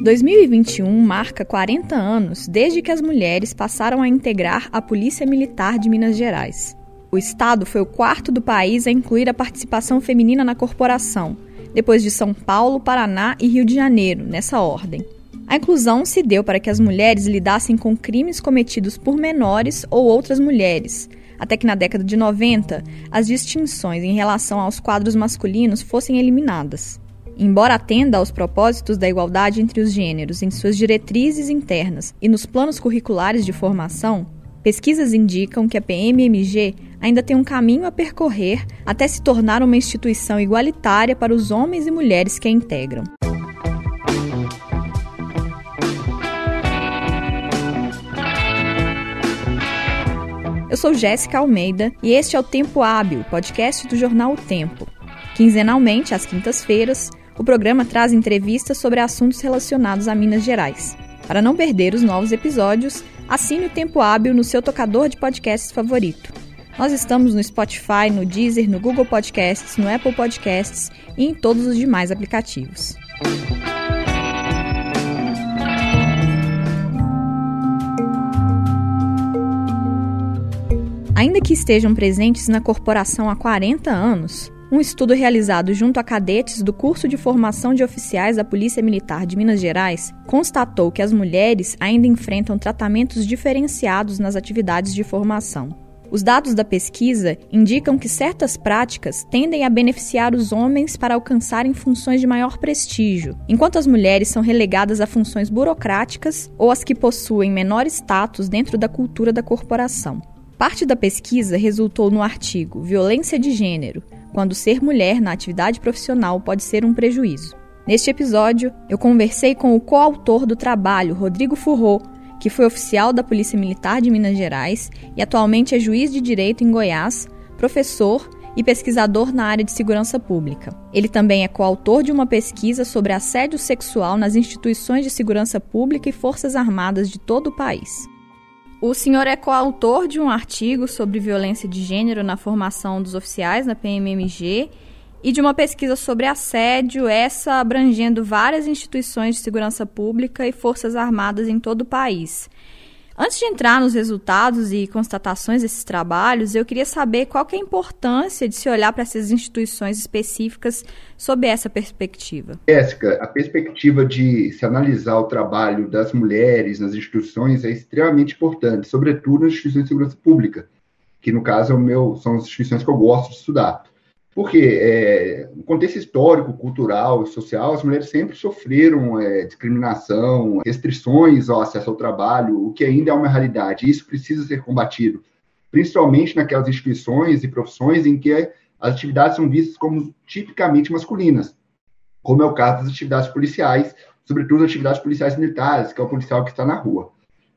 2021 marca 40 anos desde que as mulheres passaram a integrar a Polícia Militar de Minas Gerais. O estado foi o quarto do país a incluir a participação feminina na corporação, depois de São Paulo, Paraná e Rio de Janeiro, nessa ordem. A inclusão se deu para que as mulheres lidassem com crimes cometidos por menores ou outras mulheres, até que na década de 90 as distinções em relação aos quadros masculinos fossem eliminadas. Embora atenda aos propósitos da igualdade entre os gêneros em suas diretrizes internas e nos planos curriculares de formação, pesquisas indicam que a PMMG ainda tem um caminho a percorrer até se tornar uma instituição igualitária para os homens e mulheres que a integram. Eu sou Jéssica Almeida e este é o Tempo Hábil, podcast do jornal O Tempo. Quinzenalmente, às quintas-feiras, o programa traz entrevistas sobre assuntos relacionados a Minas Gerais. Para não perder os novos episódios, assine o Tempo Hábil no seu tocador de podcasts favorito. Nós estamos no Spotify, no Deezer, no Google Podcasts, no Apple Podcasts e em todos os demais aplicativos. Ainda que estejam presentes na corporação há 40 anos, um estudo realizado junto a cadetes do curso de formação de oficiais da Polícia Militar de Minas Gerais constatou que as mulheres ainda enfrentam tratamentos diferenciados nas atividades de formação. Os dados da pesquisa indicam que certas práticas tendem a beneficiar os homens para alcançarem funções de maior prestígio, enquanto as mulheres são relegadas a funções burocráticas ou as que possuem menor status dentro da cultura da corporação. Parte da pesquisa resultou no artigo Violência de Gênero, quando ser mulher na atividade profissional pode ser um prejuízo. Neste episódio, eu conversei com o coautor do trabalho, Rodrigo Furro, que foi oficial da Polícia Militar de Minas Gerais e atualmente é juiz de direito em Goiás, professor e pesquisador na área de segurança pública. Ele também é coautor de uma pesquisa sobre assédio sexual nas instituições de segurança pública e forças armadas de todo o país. O senhor é coautor de um artigo sobre violência de gênero na formação dos oficiais na PMMG e de uma pesquisa sobre assédio, essa abrangendo várias instituições de segurança pública e forças armadas em todo o país. Antes de entrar nos resultados e constatações desses trabalhos, eu queria saber qual que é a importância de se olhar para essas instituições específicas sob essa perspectiva. Jéssica, a perspectiva de se analisar o trabalho das mulheres nas instituições é extremamente importante, sobretudo nas instituições de segurança pública, que no caso é meu, são as instituições que eu gosto de estudar. Porque é, no contexto histórico, cultural e social, as mulheres sempre sofreram é, discriminação, restrições ao acesso ao trabalho, o que ainda é uma realidade. Isso precisa ser combatido, principalmente naquelas instituições e profissões em que as atividades são vistas como tipicamente masculinas, como é o caso das atividades policiais, sobretudo as atividades policiais militares, que é o policial que está na rua.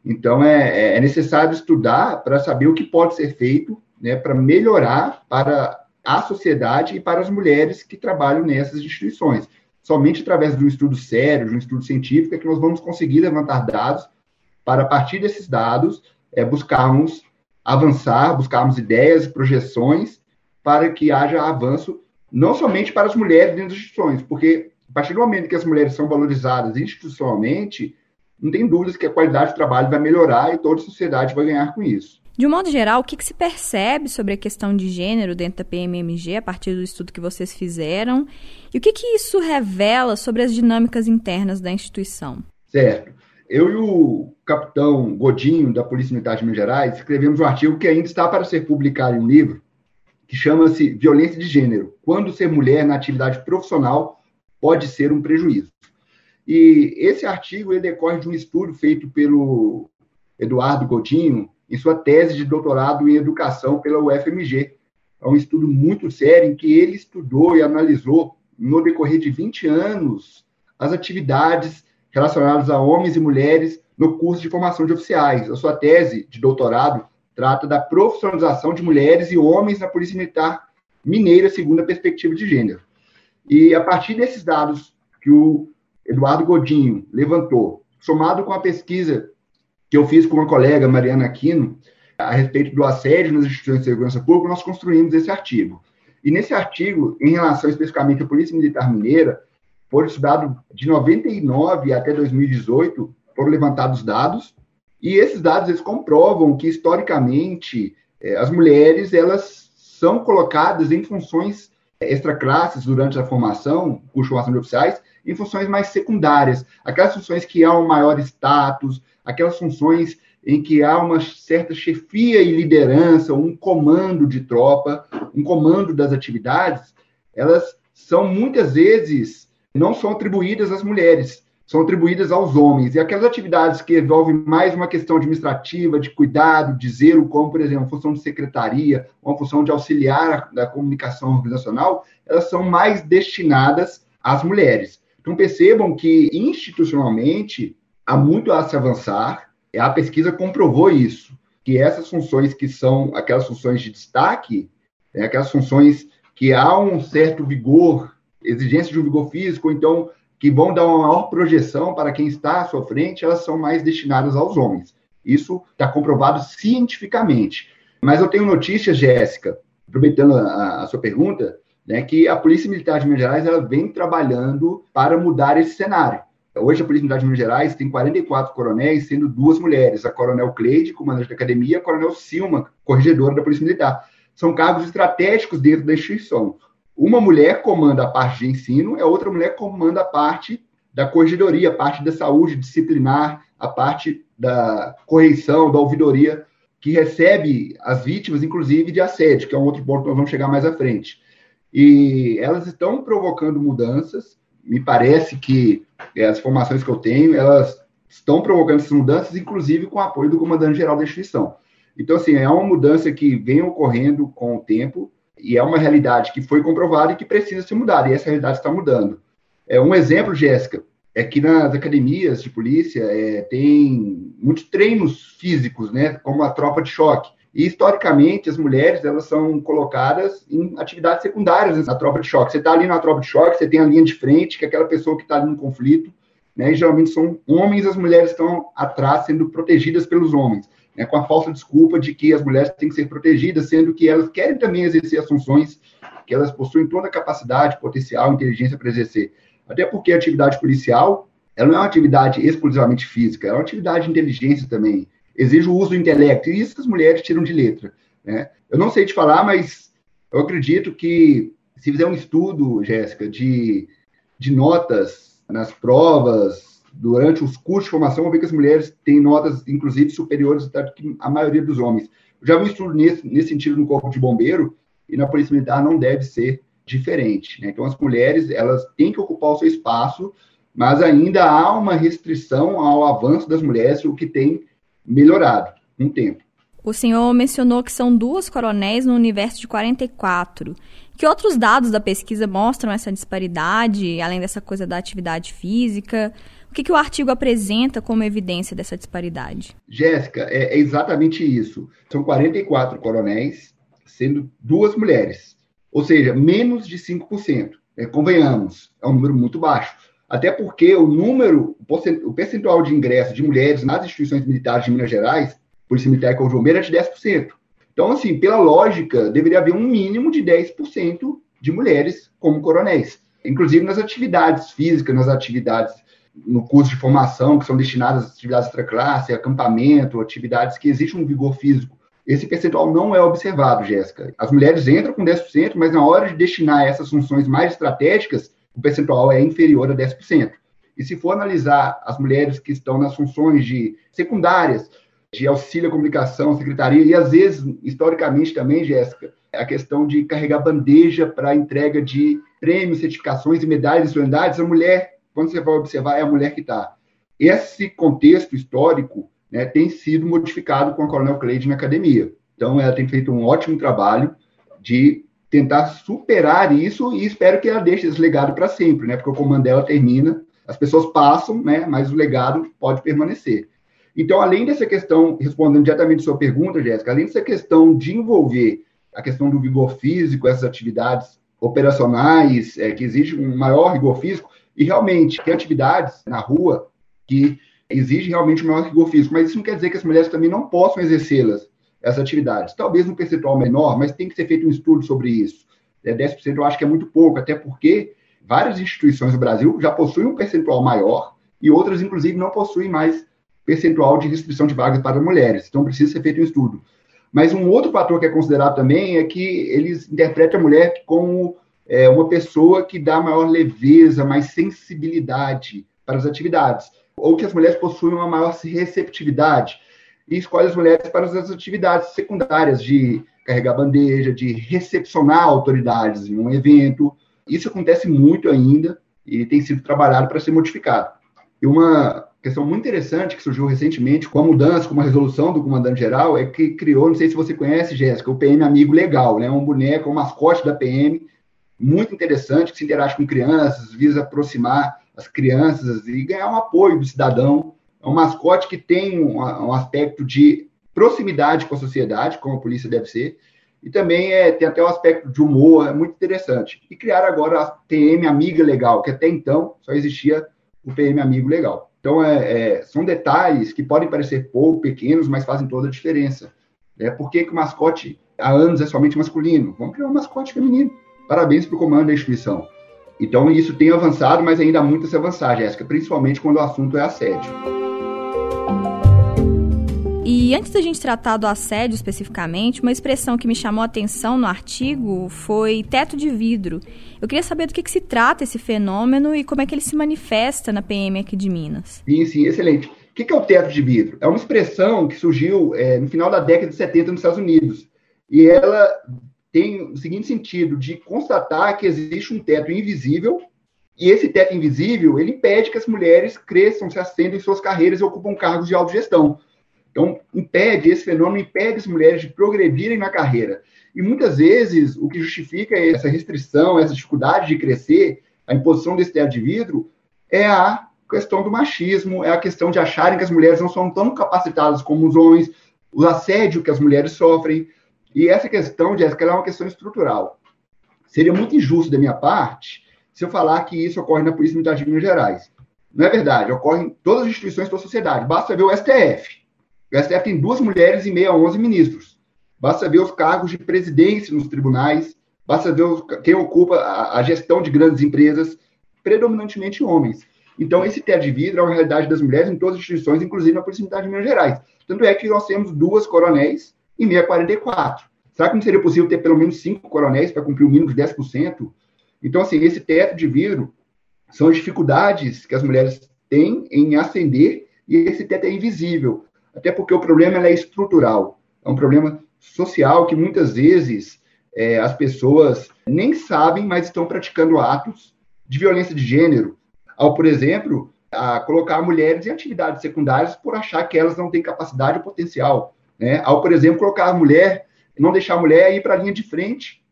Então, é, é necessário estudar para saber o que pode ser feito né, para melhorar, para à sociedade e para as mulheres que trabalham nessas instituições. Somente através de um estudo sério, de um estudo científico, é que nós vamos conseguir levantar dados para, a partir desses dados, é, buscarmos avançar, buscarmos ideias, projeções, para que haja avanço não somente para as mulheres dentro das instituições, porque a partir do momento que as mulheres são valorizadas institucionalmente, não tem dúvidas que a qualidade do trabalho vai melhorar e toda a sociedade vai ganhar com isso. De um modo geral, o que, que, se percebe sobre a questão de gênero dentro da PMMG a partir do estudo que vocês fizeram? E o que, que isso revela sobre as dinâmicas internas da instituição? Certo. Eu e o capitão Godinho, da Polícia Militar de Minas Gerais, escrevemos um artigo que ainda está para ser publicado em um livro, que chama-se Violência de Gênero: Quando ser mulher na atividade profissional pode ser um prejuízo. E esse artigo ele decorre de um estudo feito pelo Eduardo Godinho, em sua tese de doutorado em educação pela UFMG. É um estudo muito sério em que ele estudou e analisou, no decorrer de 20 anos, as atividades relacionadas a homens e mulheres no curso de formação de oficiais. A sua tese de doutorado trata da profissionalização de mulheres e homens na Polícia Militar Mineira, segundo a perspectiva de gênero. E a partir desses dados que o Eduardo Godinho levantou, somado com a pesquisa que eu fiz com uma colega, Mariana Aquino, a respeito do assédio nas instituições de segurança pública, nós construímos esse artigo. E nesse artigo, em relação especificamente à Polícia Militar Mineira, Foi estudado de 99 até 2018, foram levantados dados, e esses dados eles comprovam que, historicamente, é, as mulheres elas são colocadas em funções extra-classes durante a formação, curso de formação de oficiais, em funções mais secundárias, aquelas funções que há um maior status, aquelas funções em que há uma certa chefia e liderança, um comando de tropa, um comando das atividades, elas são muitas vezes não são atribuídas às mulheres, são atribuídas aos homens. E aquelas atividades que envolvem mais uma questão administrativa, de cuidado, de zelo, como, por exemplo, função de secretaria, uma função de auxiliar da comunicação organizacional, elas são mais destinadas às mulheres. Então, percebam que, institucionalmente, há muito a se avançar, a pesquisa comprovou isso, que essas funções que são aquelas funções de destaque, né, aquelas funções que há um certo vigor, exigência de um vigor físico, então que vão dar uma maior projeção para quem está à sua frente, elas são mais destinadas aos homens. Isso está comprovado cientificamente. Mas eu tenho notícias, Jéssica, aproveitando a, a sua pergunta, né, que a Polícia Militar de Minas Gerais ela vem trabalhando para mudar esse cenário. Hoje, a Polícia Militar de Minas Gerais tem 44 coronéis, sendo duas mulheres, a Coronel Cleide, comandante da academia, e a Coronel Silma, corregedora da Polícia Militar. São cargos estratégicos dentro da instituição. Uma mulher comanda a parte de ensino, a outra mulher comanda a parte da corregedoria, a parte da saúde disciplinar, a parte da correição, da ouvidoria, que recebe as vítimas, inclusive, de assédio, que é um outro ponto que nós vamos chegar mais à frente. E elas estão provocando mudanças, me parece que é, as informações que eu tenho, elas estão provocando essas mudanças, inclusive com o apoio do comandante-geral da instituição. Então, assim, é uma mudança que vem ocorrendo com o tempo e é uma realidade que foi comprovada e que precisa ser mudada, e essa realidade está mudando. É, um exemplo, Jéssica, é que nas academias de polícia é, tem muitos treinos físicos, né, como a tropa de choque. E, historicamente, as mulheres elas são colocadas em atividades secundárias na tropa de choque. Você está ali na tropa de choque, você tem a linha de frente, que é aquela pessoa que está ali no conflito, né? E geralmente são homens, as mulheres estão atrás sendo protegidas pelos homens, né? com a falsa desculpa de que as mulheres têm que ser protegidas, sendo que elas querem também exercer as funções que elas possuem toda a capacidade, potencial, inteligência para exercer. Até porque a atividade policial, ela não é uma atividade exclusivamente física, é uma atividade de inteligência também, exige o uso do intelecto, e isso as mulheres tiram de letra. Né? Eu não sei te falar, mas eu acredito que se fizer um estudo, Jéssica, de, de notas nas provas, durante os cursos de formação, vão ver que as mulheres têm notas, inclusive, superiores a maioria dos homens. Eu já vi um estudo nesse, nesse sentido no Corpo de Bombeiro, e na Polícia Militar não deve ser diferente. Né? Então, as mulheres elas têm que ocupar o seu espaço, mas ainda há uma restrição ao avanço das mulheres, o que tem melhorado um tempo. O senhor mencionou que são duas coronéis no universo de 44. Que outros dados da pesquisa mostram essa disparidade, além dessa coisa da atividade física? O que, que o artigo apresenta como evidência dessa disparidade? Jéssica, é, é exatamente isso. São 44 coronéis, sendo duas mulheres. Ou seja, menos de 5%. É, convenhamos, é um número muito baixo. Até porque o número, o percentual de ingresso de mulheres nas instituições militares de Minas Gerais, Polícia Militar e Corpo de Bombeiro, é de 10%. Então, assim, pela lógica, deveria haver um mínimo de 10% de mulheres como coronéis. Inclusive nas atividades físicas, nas atividades no curso de formação, que são destinadas às atividades extra-classe, acampamento, atividades que existe um vigor físico. Esse percentual não é observado, Jéssica. As mulheres entram com 10%, mas na hora de destinar essas funções mais estratégicas, o percentual é inferior a 10%. E se for analisar as mulheres que estão nas funções de secundárias, de auxílio à comunicação, secretaria, e às vezes, historicamente também, Jéssica, a questão de carregar bandeja para a entrega de prêmios, certificações e medalhas e solenidades, a mulher, quando você vai observar, é a mulher que está. Esse contexto histórico né, tem sido modificado com a Coronel Cleide na academia. Então, ela tem feito um ótimo trabalho de tentar superar isso e espero que ela deixe esse legado para sempre, né? Porque o comando dela termina, as pessoas passam, né? Mas o legado pode permanecer. Então, além dessa questão, respondendo diretamente sua pergunta, Jéssica, além dessa questão de envolver a questão do vigor físico, essas atividades operacionais, é, que exige um maior rigor físico, e realmente tem atividades na rua que exigem realmente um maior rigor físico, mas isso não quer dizer que as mulheres também não possam exercê-las essas atividades. Talvez um percentual menor, mas tem que ser feito um estudo sobre isso. É, 10% eu acho que é muito pouco, até porque várias instituições do Brasil já possuem um percentual maior e outras, inclusive, não possuem mais percentual de restrição de vagas para mulheres. Então, precisa ser feito um estudo. Mas um outro fator que é considerado também é que eles interpretam a mulher como é, uma pessoa que dá maior leveza, mais sensibilidade para as atividades, ou que as mulheres possuem uma maior receptividade e escolhe as mulheres para as atividades secundárias de carregar bandeja, de recepcionar autoridades em um evento. Isso acontece muito ainda e tem sido trabalhado para ser modificado. E uma questão muito interessante que surgiu recentemente com a mudança, com uma resolução do comandante-geral, é que criou, não sei se você conhece, Jéssica, o PM Amigo Legal, né? um boneco, um mascote da PM, muito interessante, que se interage com crianças, visa aproximar as crianças e ganhar um apoio do cidadão. É um mascote que tem um, um aspecto de proximidade com a sociedade, como a polícia deve ser, e também é, tem até o um aspecto de humor, é muito interessante. E criar agora a PM Amiga Legal, que até então só existia o PM Amigo Legal. Então, é, é, são detalhes que podem parecer pouco, pequenos, mas fazem toda a diferença. É, por que, que o mascote há anos é somente masculino? Vamos criar um mascote feminino. Parabéns para o comando da instituição. Então, isso tem avançado, mas ainda há muito a se avançar, Jéssica, principalmente quando o assunto é assédio. E antes da gente tratar do assédio especificamente, uma expressão que me chamou a atenção no artigo foi teto de vidro. Eu queria saber do que, que se trata esse fenômeno e como é que ele se manifesta na PM aqui de Minas. Sim, sim, excelente. O que é o teto de vidro? É uma expressão que surgiu é, no final da década de 70 nos Estados Unidos. E ela tem o seguinte sentido, de constatar que existe um teto invisível, e esse teto invisível, ele impede que as mulheres cresçam, se ascendam em suas carreiras e ocupam cargos de autogestão. Então, impede, esse fenômeno impede as mulheres de progredirem na carreira. E muitas vezes, o que justifica essa restrição, essa dificuldade de crescer, a imposição desse teto de vidro, é a questão do machismo, é a questão de acharem que as mulheres não são tão capacitadas como os homens, o assédio que as mulheres sofrem. E essa questão, Jéssica, é uma questão estrutural. Seria muito injusto da minha parte se eu falar que isso ocorre na Polícia Militar de Minas Gerais. Não é verdade, ocorre em todas as instituições da sociedade. Basta ver o STF. O STF tem duas mulheres e meia, onze ministros. Basta ver os cargos de presidência nos tribunais, basta ver quem ocupa a gestão de grandes empresas, predominantemente homens. Então, esse teto de vidro é uma realidade das mulheres em todas as instituições, inclusive na Polícia Militar de Minas Gerais. Tanto é que nós temos duas coronéis e meia 44. Será que não seria possível ter pelo menos cinco coronéis para cumprir o mínimo de 10%? Então, assim, esse teto de vidro são as dificuldades que as mulheres têm em ascender e esse teto é invisível até porque o problema é estrutural, é um problema social que muitas vezes é, as pessoas nem sabem, mas estão praticando atos de violência de gênero, ao, por exemplo, a colocar mulheres em atividades secundárias por achar que elas não têm capacidade ou potencial, né? Ao, por exemplo, colocar a mulher, não deixar a mulher ir para a linha de frente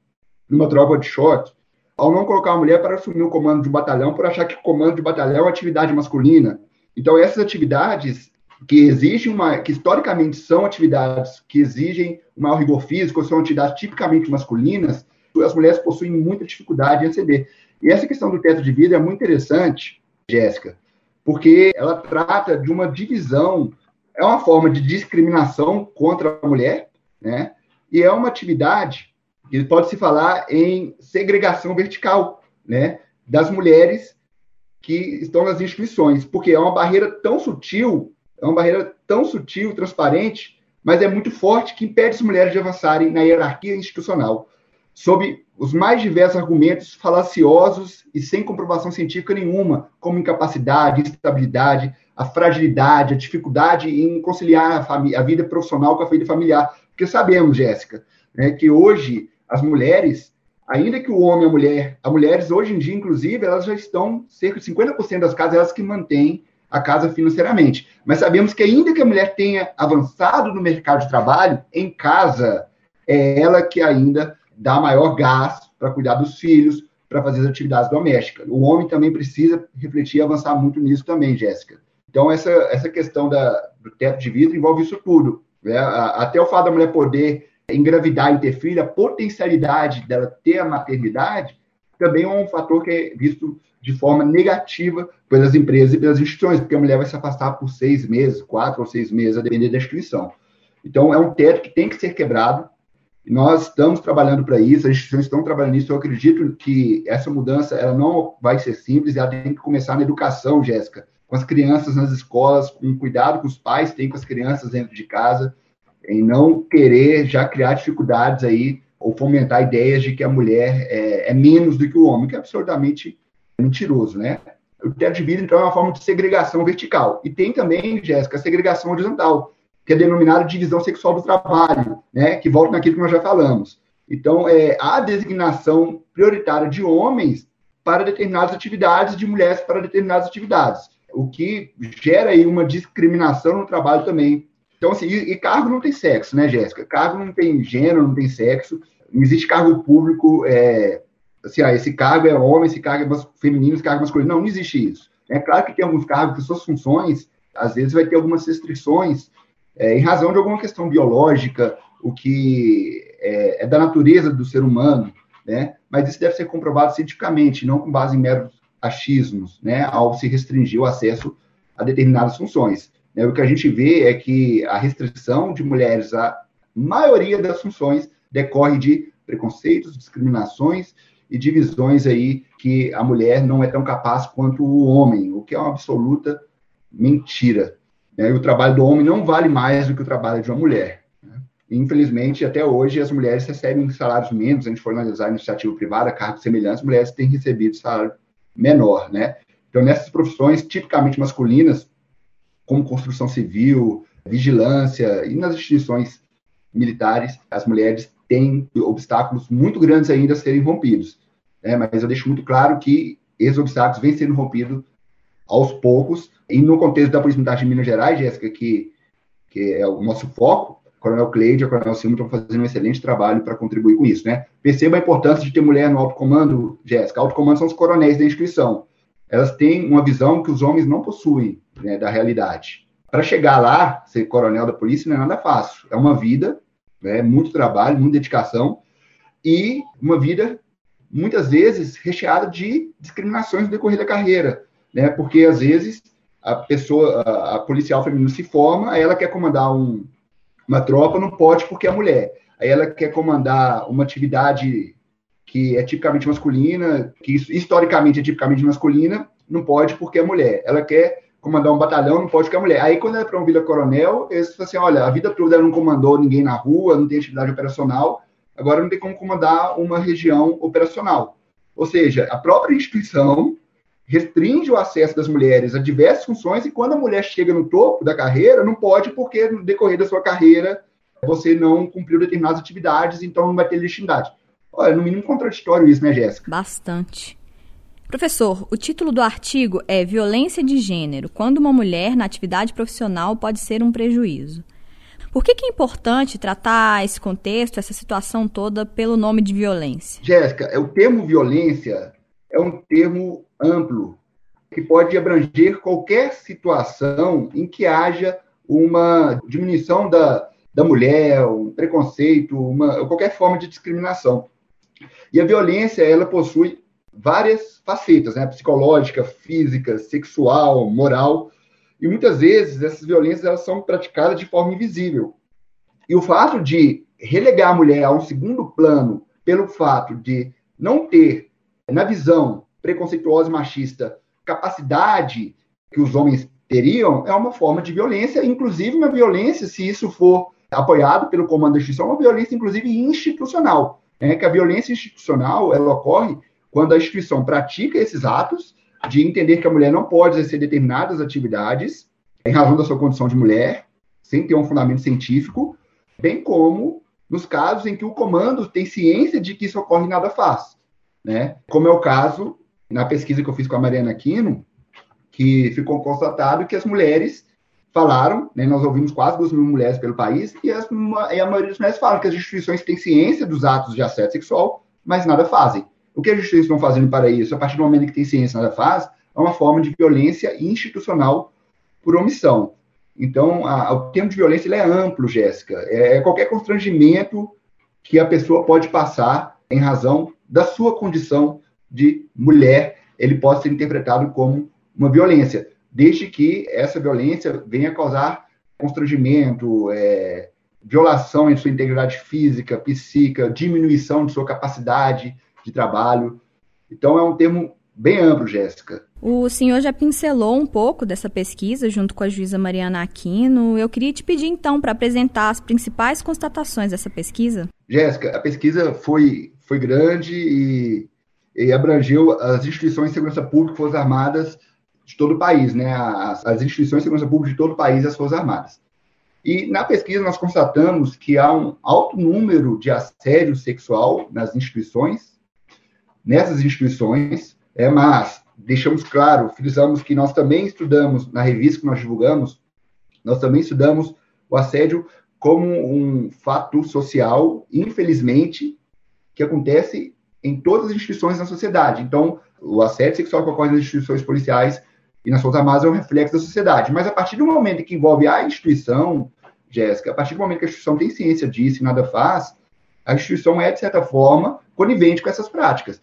numa tropa de choque, ao não colocar a mulher para assumir o comando de batalhão por achar que o comando de batalhão é uma atividade masculina. Então, essas atividades que exigem uma, que historicamente são atividades que exigem um maior rigor físico, são atividades tipicamente masculinas, as mulheres possuem muita dificuldade em aceder. E essa questão do teto de vida é muito interessante, Jéssica, porque ela trata de uma divisão, é uma forma de discriminação contra a mulher, né? E é uma atividade que pode se falar em segregação vertical, né? Das mulheres que estão nas instituições, porque é uma barreira tão sutil é uma barreira tão sutil, transparente, mas é muito forte que impede as mulheres de avançarem na hierarquia institucional, sob os mais diversos argumentos falaciosos e sem comprovação científica nenhuma, como incapacidade, instabilidade, a fragilidade, a dificuldade em conciliar a, a vida profissional com a vida familiar. Porque sabemos, Jéssica, né, que hoje as mulheres, ainda que o homem e a mulher, as mulheres hoje em dia, inclusive, elas já estão, cerca de 50% das casas, elas que mantêm a casa financeiramente. Mas sabemos que, ainda que a mulher tenha avançado no mercado de trabalho, em casa, é ela que ainda dá maior gasto para cuidar dos filhos, para fazer as atividades domésticas. O homem também precisa refletir e avançar muito nisso também, Jéssica. Então, essa, essa questão da, do teto de vidro envolve isso tudo. Né? Até o fato da mulher poder engravidar e ter filho, a potencialidade dela ter a maternidade, também é um fator que é visto de forma negativa pelas empresas e pelas instituições, porque a mulher vai se afastar por seis meses, quatro ou seis meses, a depender da instituição. Então, é um teto que tem que ser quebrado. Nós estamos trabalhando para isso, as instituições estão trabalhando nisso. Eu acredito que essa mudança ela não vai ser simples, ela tem que começar na educação, Jéssica, com as crianças nas escolas, com cuidado que os pais têm com as crianças dentro de casa, em não querer já criar dificuldades aí ou fomentar ideias de que a mulher é, é menos do que o homem, que é absurdamente mentiroso, né? O teto de vidro, então, é uma forma de segregação vertical. E tem também, Jéssica, a segregação horizontal, que é denominada divisão sexual do trabalho, né? Que volta naquilo que nós já falamos. Então, é, a designação prioritária de homens para determinadas atividades, de mulheres para determinadas atividades, o que gera aí uma discriminação no trabalho também. Então, assim, e, e cargo não tem sexo, né, Jéssica? Cargo não tem gênero, não tem sexo. Não existe cargo público é, assim, ah, esse cargo é homem, esse cargo é feminino, esse cargo é masculino. Não, não existe isso. É claro que tem alguns cargos que suas funções, às vezes, vai ter algumas restrições é, em razão de alguma questão biológica, o que é, é, da natureza do ser humano, né? Mas isso deve ser comprovado cientificamente, não com base em meros achismos, né? Ao se restringir o acesso a determinadas funções. Né? O que a gente vê é que a restrição de mulheres à maioria das funções decorre de preconceitos, discriminações e divisões aí que a mulher não é tão capaz quanto o homem, o que é uma absoluta mentira. Né? E o trabalho do homem não vale mais do que o trabalho de uma mulher. Né? Infelizmente, até hoje, as mulheres recebem salários menos. A gente for analisar a iniciativa privada, cargos semelhantes, mulheres têm recebido salário menor. Né? Então, nessas profissões tipicamente masculinas, como construção civil, vigilância e nas instituições militares, as mulheres tem obstáculos muito grandes ainda a serem rompidos. Né? Mas eu deixo muito claro que esses obstáculos vêm sendo rompidos aos poucos. E no contexto da Polícia Militar de Minas Gerais, Jéssica, que, que é o nosso foco, o Coronel Cleide e o Coronel Silva estão fazendo um excelente trabalho para contribuir com isso. Né? Perceba a importância de ter mulher no alto comando, Jéssica. Alto comando são os coronéis da instituição. Elas têm uma visão que os homens não possuem né, da realidade. Para chegar lá, ser coronel da polícia não é nada fácil. É uma vida né? muito trabalho, muita dedicação e uma vida muitas vezes recheada de discriminações no decorrer da carreira, né? Porque às vezes a pessoa, a, policial feminina se forma, ela quer comandar um, uma tropa, não pode porque é mulher. Aí ela quer comandar uma atividade que é tipicamente masculina, que historicamente é tipicamente masculina, não pode porque é mulher. Ela quer comandar um batalhão, não pode ficar mulher. Aí, quando ela é para um vila-coronel, eles falam assim, olha, a vida toda ela não comandou ninguém na rua, não tem atividade operacional, agora não tem como comandar uma região operacional. Ou seja, a própria instituição restringe o acesso das mulheres a diversas funções e quando a mulher chega no topo da carreira, não pode porque no decorrer da sua carreira você não cumpriu determinadas atividades, então não vai ter legitimidade. Olha, no mínimo contraditório isso, né, Jéssica? Bastante. Professor, o título do artigo é Violência de Gênero: quando uma mulher na atividade profissional pode ser um prejuízo. Por que, que, é importante tratar esse contexto, essa situação toda, pelo nome de violência? Jéssica, é o termo violência é um termo amplo que pode abranger qualquer situação em que haja uma diminuição da, da mulher, um preconceito, uma, qualquer forma de discriminação. E a violência, ela possui várias facetas, né? Psicológica, física, sexual, moral. E muitas vezes essas violências elas são praticadas de forma invisível. E o fato de relegar a mulher a um segundo plano pelo fato de não ter, na visão preconceituosa e machista, capacidade que os homens teriam, é uma forma de violência, inclusive uma violência, se isso for apoiado pelo comando da instituição, uma violência, inclusive, institucional. Né? Que a violência institucional ela ocorre quando a instituição pratica esses atos de entender que a mulher não pode exercer determinadas atividades em razão da sua condição de mulher, sem ter um fundamento científico, bem como nos casos em que o comando tem ciência de que isso ocorre e nada faz. Né? Como é o caso na pesquisa que eu fiz com a Mariana Aquino, que ficou constatado que as mulheres falaram, né, nós ouvimos quase duas mil mulheres pelo país, e, as, e a maioria das mulheres falam que as instituições têm ciência dos atos de assédio sexual, mas nada fazem. O que as instituições estão fazendo para isso, a partir do momento que tem ciência nada faz, é uma forma de violência institucional por omissão. Então, a, o termo de violência é amplo, Jéssica. É, é qualquer constrangimento que a pessoa pode passar em razão da sua condição de mulher, ele pode ser interpretado como uma violência, desde que essa violência venha causar constrangimento, é, violação em sua integridade física, psíquica, diminuição de sua capacidade de trabalho. Então, é um termo bem amplo, Jéssica. O senhor já pincelou um pouco dessa pesquisa junto com a juíza Mariana Aquino. Eu queria te pedir, então, para apresentar as principais constatações dessa pesquisa. Jéssica, a pesquisa foi, foi grande e, e abrangeu as instituições de segurança pública e Forças Armadas de todo o país, né? As, as instituições de segurança pública de todo o país e as Forças Armadas. E na pesquisa nós constatamos que há um alto número de assédio sexual nas instituições, nessas instituições, é, mas deixamos claro, frisamos que nós também estudamos, na revista que nós divulgamos, nós também estudamos o assédio como um fato social, infelizmente, que acontece em todas as instituições da sociedade. Então, o assédio sexual que ocorre nas instituições policiais e nas Forças Armadas é um reflexo da sociedade. Mas a partir do momento que envolve a instituição, Jéssica, a partir do momento que a instituição tem ciência disso e nada faz, a instituição é, de certa forma, conivente com essas práticas.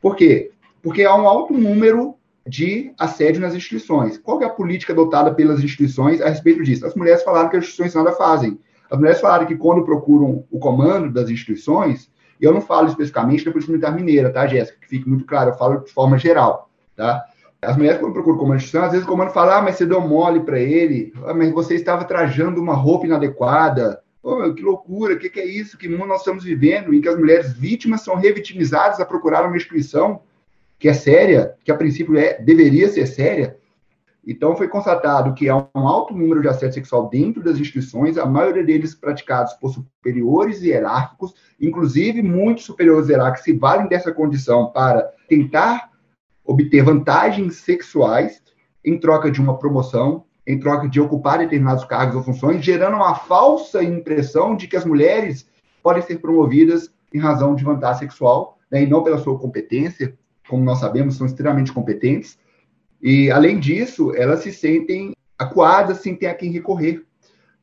Por quê? Porque há um alto número de assédio nas instituições. Qual é a política adotada pelas instituições a respeito disso? As mulheres falaram que as instituições nada fazem. As mulheres falaram que quando procuram o comando das instituições, e eu não falo especificamente da Polícia Militar Mineira, tá, Jéssica? Que fique muito claro, eu falo de forma geral, tá? As mulheres, quando procuram o comando de às vezes o comando fala, ah, mas você deu mole para ele, ah, mas você estava trajando uma roupa inadequada. Oh, meu, que loucura, o que, que, é isso? Que mundo nós estamos vivendo em que as mulheres vítimas são revitimizadas a procurar uma instituição que é séria, que a princípio é, deveria ser séria. Então, foi constatado que há um alto número de assédio sexual dentro das instituições, a maioria deles praticados por superiores hierárquicos, inclusive muitos superiores hierárquicos se valem dessa condição para tentar obter vantagens sexuais em troca de uma promoção, em troca de ocupar determinados cargos ou funções, gerando uma falsa impressão de que as mulheres podem ser promovidas em razão de vantagem sexual, né, e não pela sua competência, como nós sabemos, são extremamente competentes. E, além disso, elas se sentem acuadas sem ter a quem recorrer,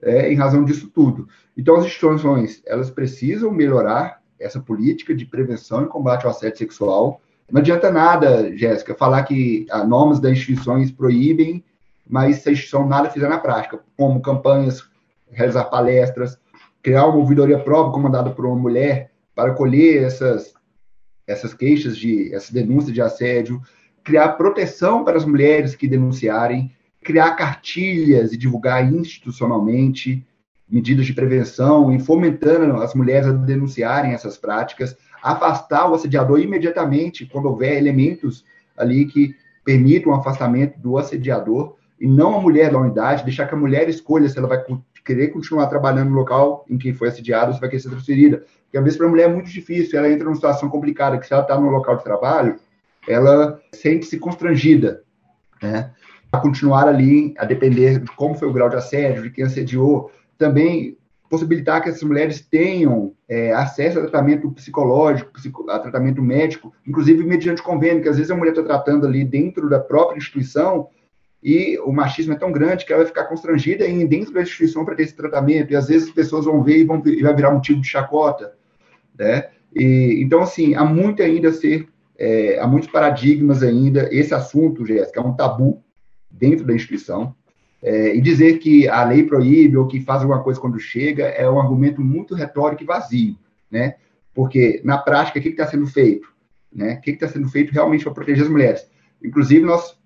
é, em razão disso tudo. Então, as instituições, elas precisam melhorar essa política de prevenção e combate ao assédio sexual. Não adianta nada, Jéssica, falar que as normas das instituições proíbem, mas se a instituição nada fizer na prática, como campanhas, realizar palestras, criar uma ouvidoria própria comandada por uma mulher para colher essas essas queixas de essas denúncias de assédio, criar proteção para as mulheres que denunciarem, criar cartilhas e divulgar institucionalmente medidas de prevenção e fomentando as mulheres a denunciarem essas práticas, afastar o assediador imediatamente quando houver elementos ali que permitam o afastamento do assediador e não a mulher da unidade, deixar que a mulher escolha se ela vai querer continuar trabalhando no local em que foi assediada ou se vai querer ser transferida. Porque às vezes para a mulher é muito difícil, ela entra numa situação complicada, que se ela está no local de trabalho, ela sente-se constrangida, né? A continuar ali, a depender de como foi o grau de assédio, de quem assediou, também possibilitar que essas mulheres tenham é, acesso a tratamento psicológico, a tratamento médico, inclusive mediante convênio, que às vezes a mulher está tratando ali dentro da própria instituição e o machismo é tão grande que ela vai ficar constrangida em dentro da instituição para ter esse tratamento, e às vezes as pessoas vão ver e, vão, e vai virar motivo de chacota né? E, então, assim, há muito ainda a ser, é, há muitos paradigmas ainda. Esse assunto, Jéssica, é um tabu dentro da instituição. É, e dizer que a lei proíbe ou que faz alguma coisa quando chega é um argumento muito retórico e vazio, né? Porque, na prática, o que está sendo feito? Né? O que está sendo feito realmente para proteger as mulheres? Inclusive, nós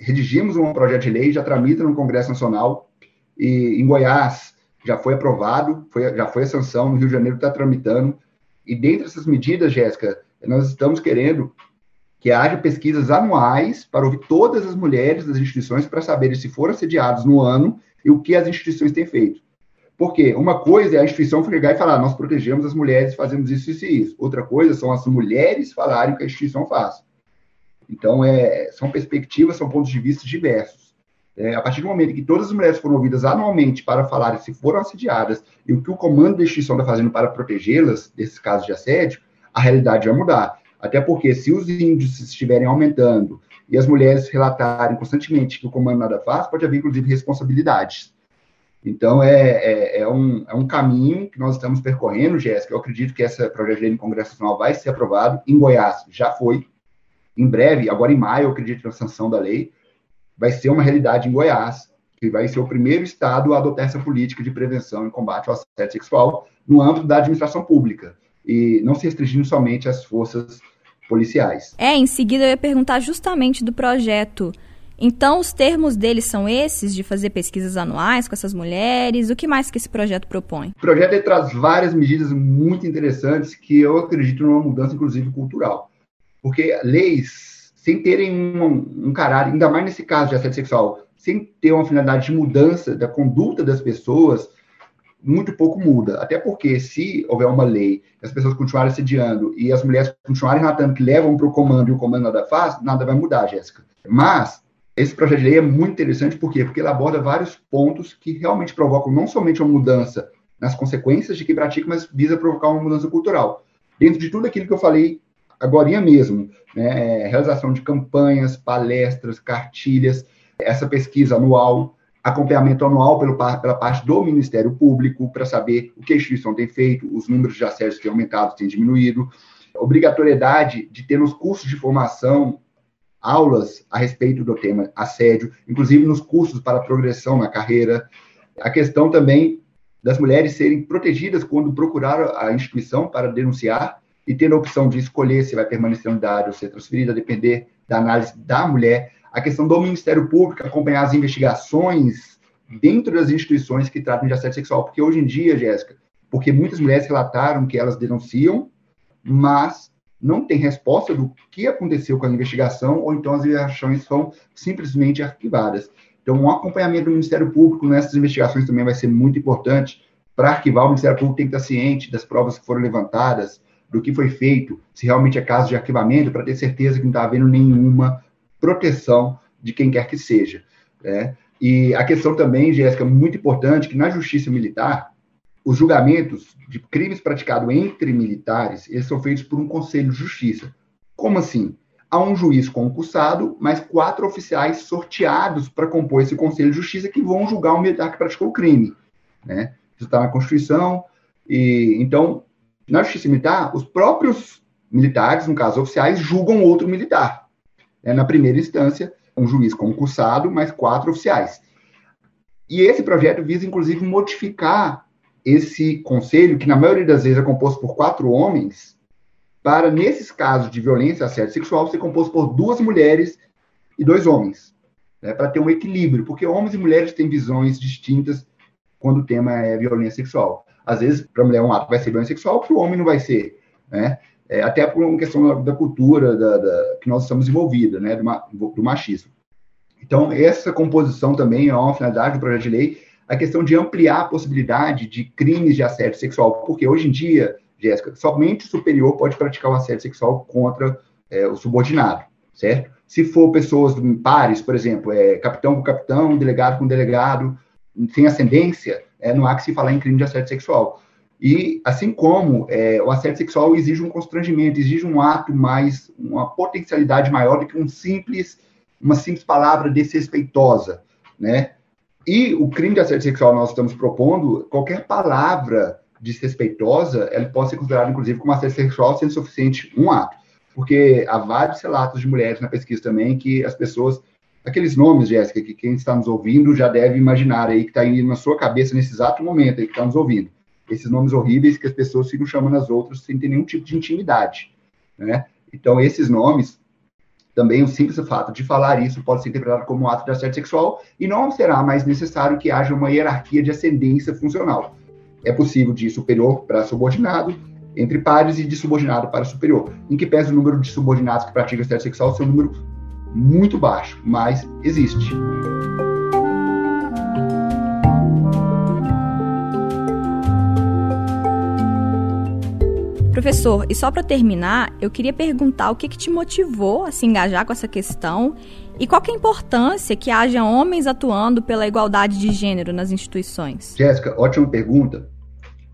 redigimos um projeto de lei, já tramita no Congresso Nacional, e em Goiás já foi aprovado, foi, já foi a sanção, no Rio de Janeiro está tramitando, e dentre essas medidas, Jéssica, nós estamos querendo que haja pesquisas anuais para ouvir todas as mulheres das instituições para saber se foram assediadas no ano e o que as instituições têm feito. Porque uma coisa é a instituição chegar e falar, nós protegemos as mulheres, fazemos isso, isso e isso. Outra coisa são as mulheres falarem o que a instituição faz. Então, é, são perspectivas, são pontos de vista diversos. É, a partir do momento que todas as mulheres foram ouvidas anualmente para falar se foram assediadas e o que o comando da instituição está fazendo para protegê-las desses casos de assédio, a realidade vai mudar. Até porque se os índices estiverem aumentando e as mulheres relatarem constantemente que o comando nada faz, pode haver, inclusive, responsabilidades. Então, é, é, é, um, é um caminho que nós estamos percorrendo, Jéssica. Eu acredito que esse projeto de lei no Congresso Nacional vai ser aprovado. Em Goiás, já foi. Em breve, agora em maio, eu acredito na sanção da lei vai ser uma realidade em Goiás. que vai ser o primeiro Estado a adotar essa política de prevenção e combate ao assédio sexual no âmbito da administração pública, e não se restringindo somente às forças policiais. É, em seguida eu ia perguntar justamente do projeto. Então, os termos deles são esses, de fazer pesquisas anuais com essas mulheres? O que mais que esse projeto propõe? O projeto traz várias medidas muito interessantes que eu acredito numa mudança, inclusive, cultural. Porque leis, sem terem um, um caráter, ainda mais nesse caso de assédio sexual, sem ter uma finalidade de mudança da conduta das pessoas, muito pouco muda. Até porque, se houver uma lei, as pessoas continuarem assediando e as mulheres continuarem relatando que levam para o comando e o comando nada faz, nada vai mudar, Jéssica. Mas, esse projeto de lei é muito interessante, por quê? Porque ele aborda vários pontos que realmente provocam não somente uma mudança nas consequências de quem pratica, mas visa provocar uma mudança cultural. Dentro de tudo aquilo que eu falei agora mesmo, né, realização de campanhas, palestras, cartilhas, essa pesquisa anual, acompanhamento anual pelo, pela parte do Ministério Público, para saber o que a instituição tem feito, os números de assédios têm aumentado, têm diminuído, obrigatoriedade de ter nos cursos de formação aulas a respeito do tema assédio, inclusive nos cursos para progressão na carreira, a questão também das mulheres serem protegidas quando procurar a instituição para denunciar e ter a opção de escolher se vai permanecer na unidade ou ser transferida, a depender da análise da mulher a questão do Ministério Público acompanhar as investigações dentro das instituições que tratam de assédio sexual, porque hoje em dia, Jéssica, porque muitas mulheres relataram que elas denunciam, mas não tem resposta do que aconteceu com a investigação, ou então as investigações são simplesmente arquivadas. Então, um acompanhamento do Ministério Público nessas investigações também vai ser muito importante. Para arquivar, o Ministério Público tem que estar ciente das provas que foram levantadas, do que foi feito, se realmente é caso de arquivamento, para ter certeza que não está havendo nenhuma proteção de quem quer que seja. Né? E a questão também, Jéssica, muito importante, que na justiça militar, os julgamentos de crimes praticados entre militares, eles são feitos por um conselho de justiça. Como assim? Há um juiz concursado, mais quatro oficiais sorteados para compor esse conselho de justiça que vão julgar o militar que praticou o crime. Né? Isso está na Constituição. E Então, na justiça militar, os próprios militares, no caso oficiais, julgam outro militar é, na primeira instância, um juiz concursado, mais quatro oficiais. E esse projeto visa, inclusive, modificar esse conselho, que na maioria das vezes é composto por quatro homens, para, nesses casos de violência e assédio sexual, ser composto por duas mulheres e dois homens, né, para ter um equilíbrio, porque homens e mulheres têm visões distintas quando o tema é violência sexual. Às vezes, para a mulher, um ato vai ser violência sexual, para o homem não vai ser. Né? É, até por uma questão da, cultura da, da, que nós estamos envolvidos, né, do, do, machismo. Então, essa composição também é uma finalidade do projeto de lei, a questão de ampliar a possibilidade de crimes de assédio sexual, porque hoje em dia, Jéssica, somente o superior pode praticar o assédio sexual contra é, o subordinado, certo? Se for pessoas pares, por exemplo, é, capitão com capitão, delegado com delegado, sem ascendência, é, não há que se falar em crime de assédio sexual. E, assim como é, o assédio sexual exige um constrangimento, exige um ato mais, uma potencialidade maior do que um simples, uma simples palavra desrespeitosa, né? E o crime de assédio sexual nós estamos propondo, qualquer palavra desrespeitosa, ela pode ser considerada, inclusive, como assédio sexual, sendo suficiente um ato. Porque há vários relatos de mulheres na pesquisa também que as pessoas, aqueles nomes, Jéssica, que quem está nos ouvindo já deve imaginar aí, que está indo na sua cabeça nesse exato momento aí que está nos ouvindo esses nomes horríveis que as pessoas ficam chamando as outras sem ter nenhum tipo de intimidade, né? Então, esses nomes, também o simples fato de falar isso pode ser interpretado como um ato de assédio sexual e não será mais necessário que haja uma hierarquia de ascendência funcional. É possível de superior para subordinado, entre pares e de subordinado para superior. Em que pese o número de subordinados que praticam assédio sexual ser um número muito baixo, mas existe. Professor, e só para terminar, eu queria perguntar o que, que te motivou a se engajar com essa questão e qual é a importância que haja homens atuando pela igualdade de gênero nas instituições? Jéssica, ótima pergunta.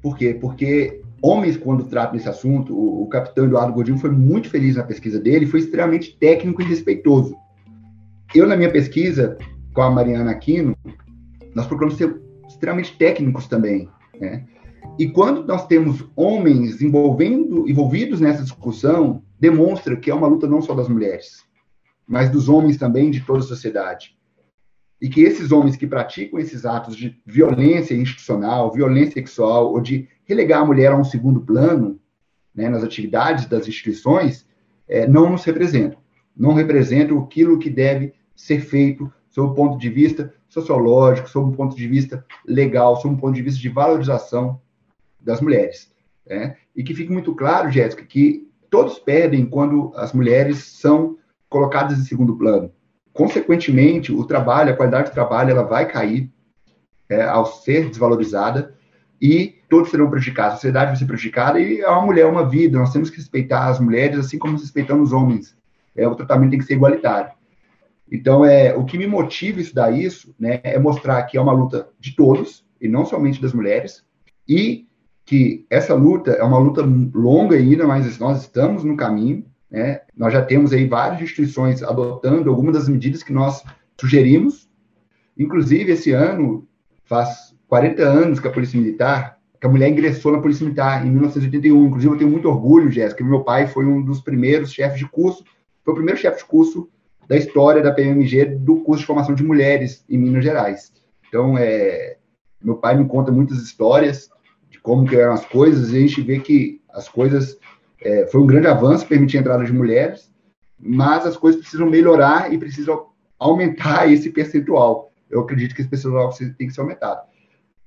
Por quê? Porque homens, quando tratam desse assunto, o, o capitão Eduardo Godinho foi muito feliz na pesquisa dele, foi extremamente técnico e respeitoso. Eu, na minha pesquisa com a Mariana Aquino, nós procuramos ser extremamente técnicos também, né? E quando nós temos homens envolvendo, envolvidos nessa discussão, demonstra que é uma luta não só das mulheres, mas dos homens também, de toda a sociedade. e que esses homens que praticam esses atos de violência institucional, violência sexual ou de relegar a mulher a um segundo plano né, nas atividades das instituições é, não nos representam, não representam aquilo que deve ser feito sob o ponto de vista sociológico, sob o ponto de vista legal, sob o ponto de vista de valorização das mulheres. Né? E que fique muito claro, Jéssica, que todos perdem quando as mulheres são colocadas em segundo plano. Consequentemente, o trabalho, a qualidade do trabalho, ela vai cair é, ao ser desvalorizada e todos serão prejudicados, a sociedade vai ser prejudicada e a mulher é uma vida, nós temos que respeitar as mulheres assim como respeitamos os homens. É, o tratamento tem que ser igualitário. Então, é, o que me motiva a estudar isso né, é mostrar que é uma luta de todos, e não somente das mulheres, e que essa luta é uma luta longa ainda, mas nós estamos no caminho, né? Nós já temos aí várias instituições adotando algumas das medidas que nós sugerimos. Inclusive, esse ano, faz 40 anos que a Polícia Militar, que a mulher ingressou na Polícia Militar, em 1981. Inclusive, eu tenho muito orgulho, Jéssica, meu pai foi um dos primeiros chefes de curso, foi o primeiro chefe de curso da história da PMG do curso de formação de mulheres em Minas Gerais. Então, é, meu pai me conta muitas histórias de como que eram as coisas, e a gente vê que as coisas é, foi um grande avanço permitir a entrada de mulheres, mas as coisas precisam melhorar e precisam aumentar esse percentual. Eu acredito que esse percentual tem que ser aumentado.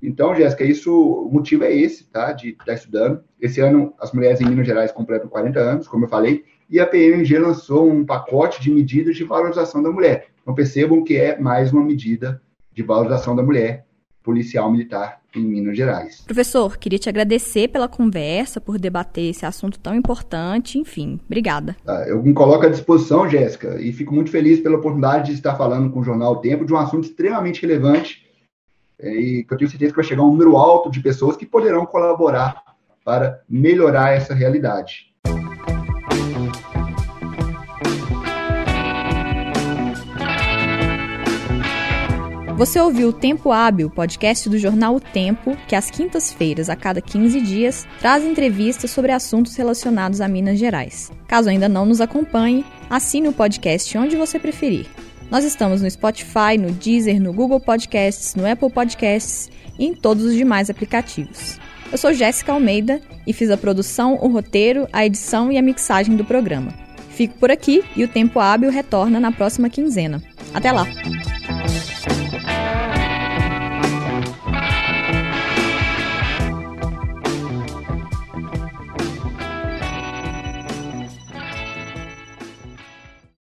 Então, Jéssica, isso, o motivo é esse, tá? De estar tá estudando. Esse ano, as mulheres em Minas Gerais completam 40 anos, como eu falei, e a PMG lançou um pacote de medidas de valorização da mulher. Então, percebam que é mais uma medida de valorização da mulher policial militar em Minas Gerais. Professor, queria te agradecer pela conversa, por debater esse assunto tão importante, enfim, obrigada. Ah, eu me coloco à disposição, Jéssica, e fico muito feliz pela oportunidade de estar falando com o Jornal Tempo de um assunto extremamente relevante é, e que eu tenho certeza que vai chegar um número alto de pessoas que poderão colaborar para melhorar essa realidade. Você ouviu o Tempo Hábil, podcast do jornal O Tempo, que às quintas-feiras, a cada 15 dias, traz entrevistas sobre assuntos relacionados a Minas Gerais. Caso ainda não nos acompanhe, assine o podcast onde você preferir. Nós estamos no Spotify, no Deezer, no Google Podcasts, no Apple Podcasts e em todos os demais aplicativos. Eu sou Jéssica Almeida e fiz a produção, o roteiro, a edição e a mixagem do programa. Fico por aqui e o Tempo Hábil retorna na próxima quinzena. Até lá!